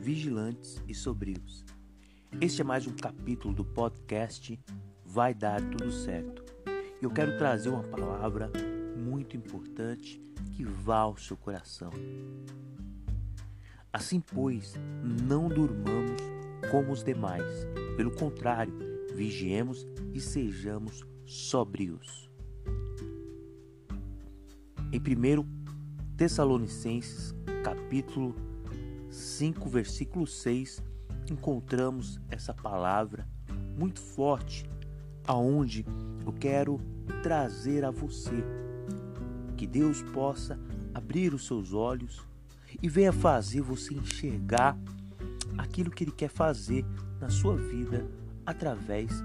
vigilantes e sobrios. Este é mais um capítulo do podcast Vai Dar Tudo Certo. Eu quero trazer uma palavra muito importante que vá ao seu coração. Assim, pois, não durmamos como os demais. Pelo contrário, vigiemos e sejamos sobrios. Em 1 Tessalonicenses, capítulo 5, versículo 6, encontramos essa palavra muito forte, aonde eu quero trazer a você que Deus possa abrir os seus olhos e venha fazer você enxergar aquilo que Ele quer fazer na sua vida através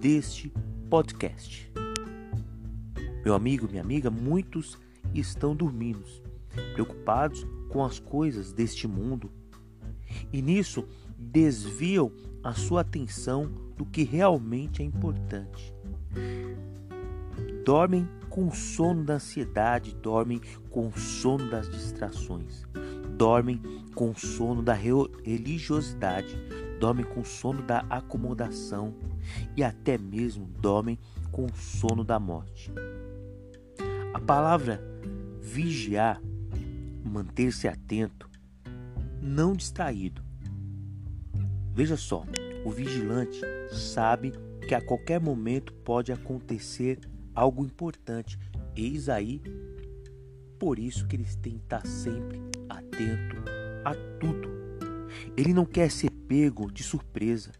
deste podcast. Meu amigo, minha amiga, muitos estão dormindo, preocupados com as coisas deste mundo e nisso desviam a sua atenção do que realmente é importante. Dormem com o sono da ansiedade, dormem com o sono das distrações, dormem com o sono da religiosidade, dormem com o sono da acomodação e até mesmo dormem com o sono da morte. A palavra vigiar, manter-se atento, não distraído. Veja só, o vigilante sabe que a qualquer momento pode acontecer algo importante. Eis aí, por isso que eles têm que estar sempre atento a tudo. Ele não quer ser pego de surpresa.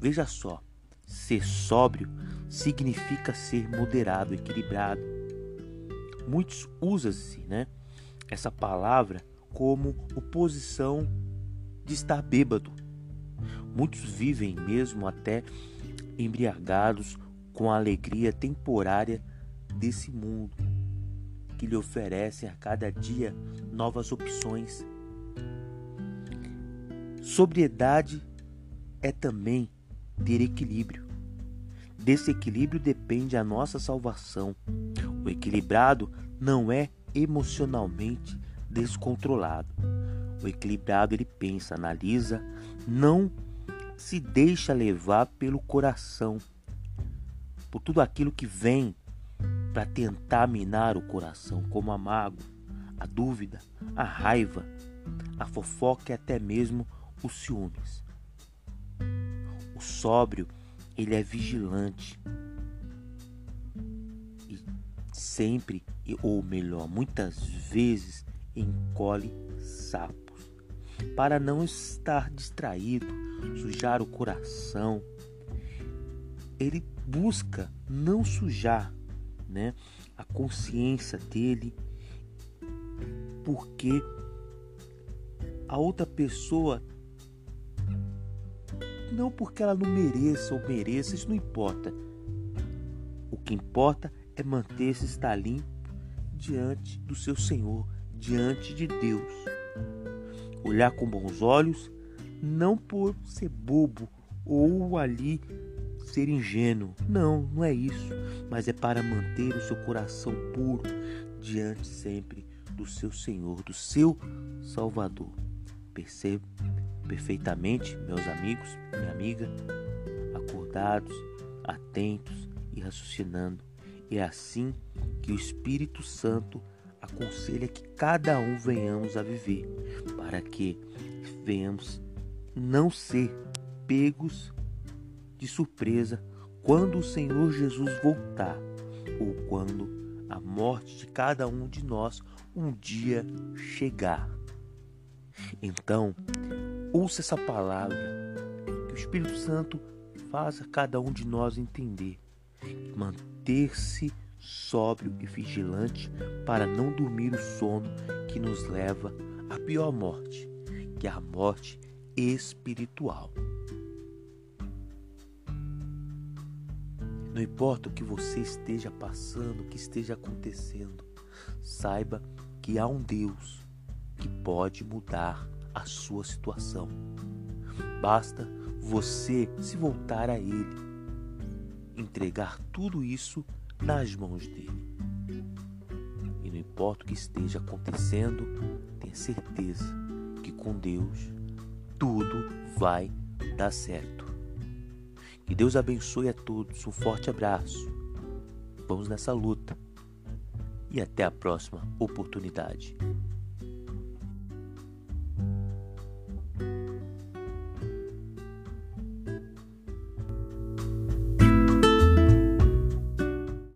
Veja só, ser sóbrio significa ser moderado, equilibrado. Muitos usam-se, né, essa palavra como oposição de estar bêbado. Muitos vivem mesmo até embriagados com a alegria temporária desse mundo que lhe oferece a cada dia novas opções. Sobriedade é também ter equilíbrio. Desse equilíbrio depende a nossa salvação. O equilibrado não é emocionalmente descontrolado. O equilibrado ele pensa, analisa, não se deixa levar pelo coração, por tudo aquilo que vem para tentar minar o coração, como a mágoa, a dúvida, a raiva, a fofoca e até mesmo os ciúmes. O sóbrio, ele é vigilante e sempre, ou melhor, muitas vezes encolhe sapos, para não estar distraído, sujar o coração. Ele busca não sujar, né, a consciência dele, porque a outra pessoa não porque ela não mereça ou mereça, isso não importa. O que importa é manter-se estar limpo diante do seu Senhor, diante de Deus. Olhar com bons olhos, não por ser bobo ou ali ser ingênuo. Não, não é isso, mas é para manter o seu coração puro diante sempre do seu Senhor, do seu Salvador. Percebo perfeitamente, meus amigos, minha amiga, acordados, atentos e raciocinando. É assim que o Espírito Santo aconselha que cada um venhamos a viver, para que venhamos não ser pegos de surpresa quando o Senhor Jesus voltar ou quando a morte de cada um de nós um dia chegar. Então, ouça essa palavra, que o Espírito Santo faça cada um de nós entender, manter-se sóbrio e vigilante para não dormir o sono que nos leva à pior morte, que é a morte espiritual. Não importa o que você esteja passando, o que esteja acontecendo, saiba que há um Deus que pode mudar a sua situação. Basta você se voltar a Ele, entregar tudo isso nas mãos dele. E não importa o que esteja acontecendo, tenha certeza que com Deus tudo vai dar certo. Que Deus abençoe a todos. Um forte abraço. Vamos nessa luta. E até a próxima oportunidade.